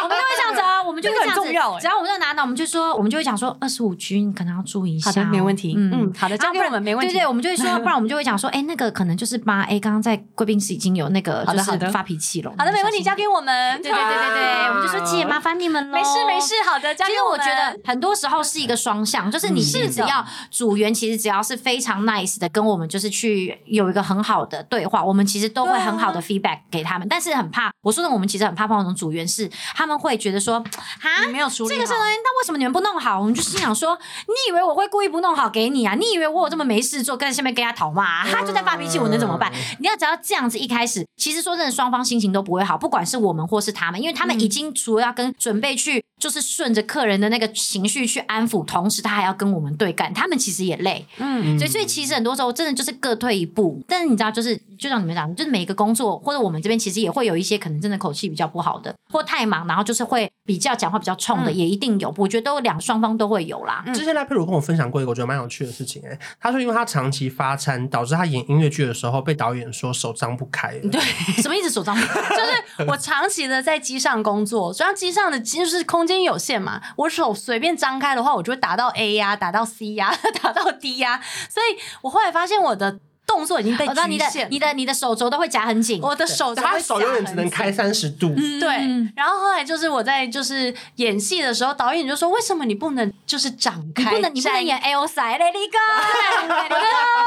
我们就会这样子啊，我们就会这样子。只要我们在拿到，我们就说，我们就会讲说，二十五区可能要注意一下。好的，没问题。嗯，好的，交给我们没问题。对对，我们就会说，不然我们就会讲说，哎，那个可能就是八 A，刚刚在贵宾室已经有那个就是发脾气了。好的，没问题，交给我们。对对对对对，我们就说姐，麻烦你们了。没事没事，好的，交给我们。其实我觉得很多时候是一个双向，就是你是只要组员，其实只要是非常 nice 的跟我们就是去有一个很好的对话，我们其实。都会很好的 feedback 给他们，但是很怕。我说的，我们其实很怕碰到那种组员是，他们会觉得说，哈，没有处理这个是，那为什么你们不弄好？我们就心想说，你以为我会故意不弄好给你啊？你以为我有这么没事做，跟下面跟他讨骂啊？他就在发脾气，我能怎么办？你要只要这样子一开始，其实说真的，双方心情都不会好，不管是我们或是他们，因为他们已经除了要跟准备去，就是顺着客人的那个情绪去安抚，同时他还要跟我们对干，他们其实也累，嗯，所以所以其实很多时候真的就是各退一步。但是你知道，就是就像你们讲，就是每一个工作。或者我们这边其实也会有一些可能真的口气比较不好的，或太忙，然后就是会比较讲话比较冲的，也一定有。我觉得都两双方都会有啦。之前赖佩如跟我分享过一个我觉得蛮有趣的事情，哎，他说因为他长期发餐，导致他演音乐剧的时候被导演说手张不开。对，什么意思？手张不开？就是我长期的在机上工作，虽然机上的就是空间有限嘛，我手随便张开的话，我就会打到 A 呀，打到 C 呀，打到 D 呀，所以我后来发现我的。动作已经被局限，你的你的你的手肘都会夹很紧，我的手他手永远只能开三十度。对，然后后来就是我在就是演戏的时候，导演就说：“为什么你不能就是展开？不能你不能演 Elsa Let It Go？我的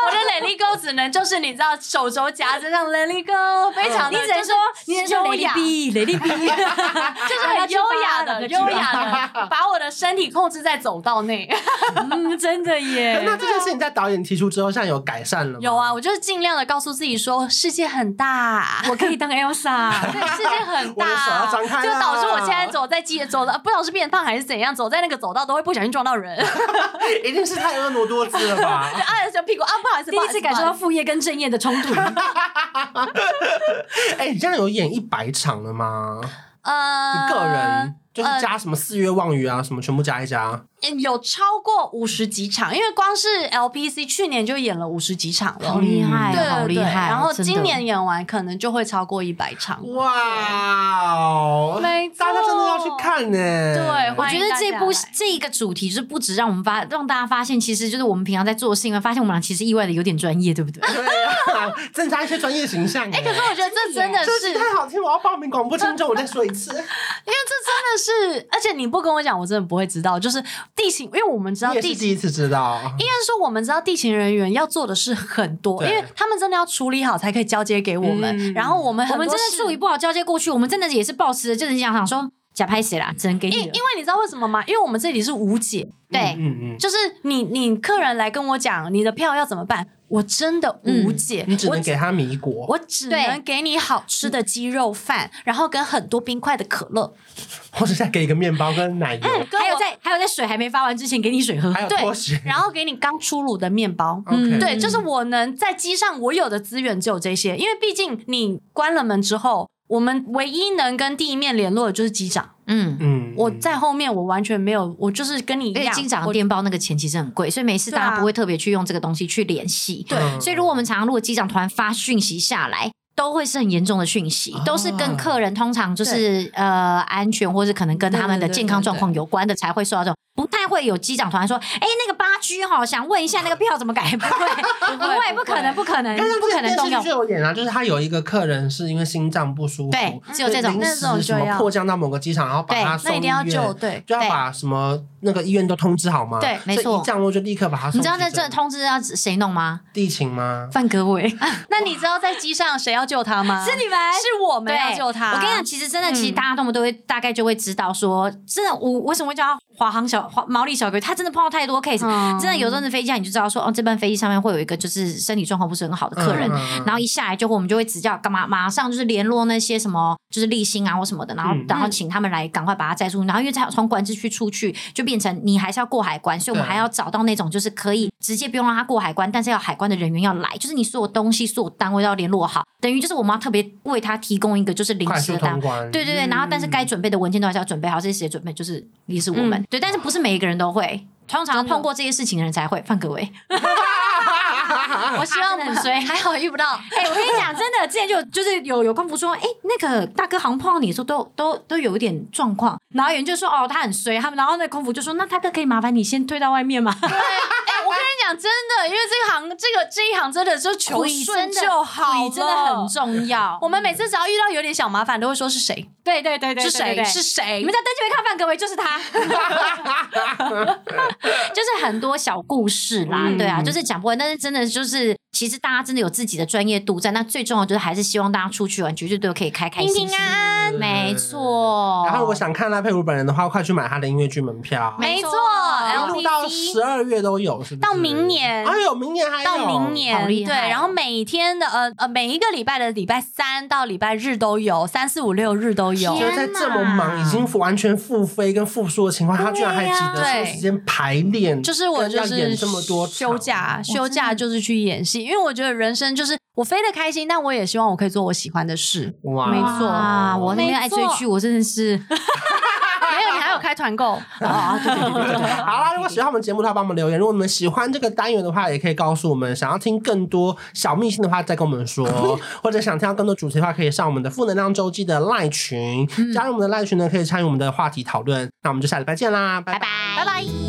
我的 Let It Go 只能就是你知道手肘夹着这样 Let It Go，非常你只能说你只能说 Let It Be Let It Be，就是很优雅的 优雅的把我的身体控制在走道内。嗯，真的耶。那这件事情在导演提出之后，现在有改善了吗？有啊。我就是尽量的告诉自己说，世界很大，我可以当 Elsa。对，世界很 大，就导致我现在走在街走的，不知道是变胖还是怎样，走在那个走道都会不小心撞到人。一定是太婀娜多姿了吧？就哎，小屁股啊，不好意思，第一次感受到副业跟正业的冲突。哎，你这样有演一百场了吗？呃，你个人就是加什么四月望雨啊，什么全部加一加。有超过五十几场，因为光是 LPC 去年就演了五十几场了，好厉害，对，好厉害。然后今年演完可能就会超过一百场。哇哦，没错，大家真的要去看呢。对，我觉得这部这一个主题就是不止让我们发让大家发现，其实就是我们平常在做的事情，发现我们俩其实意外的有点专业，对不对？对啊，增加一些专业形象。哎，可是我觉得这真的是 太好听，我要报名广播听众，我再说一次，因为这真的是，而且你不跟我讲，我真的不会知道。就是地勤，因为我们知道地勤第一次知道，应该是说我们知道地勤人员要做的事很多，因为他们真的要处理好才可以交接给我们。然后我们我们真的处理不好交接过去，我们真的也是抱持就是想想说。假拍谁啦？只能给你。因因为你知道为什么吗？因为我们这里是无解，对，嗯嗯，就是你你客人来跟我讲你的票要怎么办，我真的无解。你只能给他米果，我只能给你好吃的鸡肉饭，然后跟很多冰块的可乐，或者再给一个面包跟奶油，还有在还有在水还没发完之前给你水喝，还有拖鞋，然后给你刚出炉的面包。嗯，对，就是我能在机上我有的资源只有这些，因为毕竟你关了门之后。我们唯一能跟地面联络的就是机长，嗯。嗯，我在后面我完全没有，我就是跟你一样，机长的电报那个钱其实很贵，所以每次大家不会特别去用这个东西去联系，对，所以如果我们常常如果机长突然发讯息下来。都会是很严重的讯息，都是跟客人通常就是呃安全，或是可能跟他们的健康状况有关的才会收到这种，不太会有机长突然说，哎，那个八 G 哈，想问一下那个票怎么改？不会，不会，不可能，不可能，不可能动用。就有点啊，就是他有一个客人是因为心脏不舒服，对，只有这种临时什么迫降到某个机场，然后把他送医院，对，就要把什么那个医院都通知好吗？对，没错，一降落就立刻把他送。你知道在这通知要谁弄吗？地勤吗？范格伟。那你知道在机上谁要救他吗？是你们是我们要救他。我跟你讲，其实真的，其实大家都都会大概就会知道，说真的，我为什么会叫他华航小华毛利小哥？他真的碰到太多 case，真的有阵子飞机上你就知道说，哦，这班飞机上面会有一个就是身体状况不是很好的客人，然后一下来就会我们就会指教干嘛，马上就是联络那些什么就是立新啊或什么的，然后然后请他们来赶快把他载出，然后因为从管制区出去就变成你还是要过海关，所以我们还要找到那种就是可以直接不用让他过海关，但是要海关的人员要来，就是你所有东西所有单位都要联络好，等于就是我们要特别为他提供一个就是临时的单位，对对对，然后但是该准备的文件都还是要准备好，这些准备就是也是我们、嗯、对，但是不是每一个人都会，通常碰过这些事情的人才会。范各位，我希望很衰，还好遇不到。哎、欸，我跟你讲，真的，之前就就是有有空服说，哎、欸，那个大哥好像碰到你的时候都都都有一点状况，然后有人就说，哦，他很衰，他们，然后那空服就说，那大哥可以麻烦你先退到外面吗？对。哎我跟你讲，真的，因为这个行，这个这一行真的就求顺就好，真的很重要。我们每次只要遇到有点小麻烦，都会说是谁？对对对对，是谁？是谁？你们在登记没看饭，各位就是他，就是很多小故事啦，对啊，就是讲不完，但是真的就是。其实大家真的有自己的专业度在，那最重要就是还是希望大家出去玩，绝对都可以开开心心。平平安安，没错。然后如果想看赖佩如本人的话，快去买他的音乐剧门票。没错，录到十二月都有，是不是？到明年，哎呦，明年还有。到明年，对。然后每天的呃呃每一个礼拜的礼拜三到礼拜日都有，三四五六日都有。就在这么忙，已经完全复飞跟复苏的情况，他居然还记得抽时间排练。就是我就是演这么多休假，休假就是去演戏。因为我觉得人生就是我飞得开心，但我也希望我可以做我喜欢的事。哇，没错啊！我那边爱追剧，我真的是 没有，你还有开团购啊！对对对对对。好啦，如果喜欢我们节目的话，帮我们留言。如果你们喜欢这个单元的话，也可以告诉我们。想要听更多小秘辛的话，再跟我们说。或者想听到更多主题的话，可以上我们的负能量周记的赖群，加入我们的赖群呢，可以参与我们的话题讨论。那我们就下礼拜见啦，拜拜拜拜。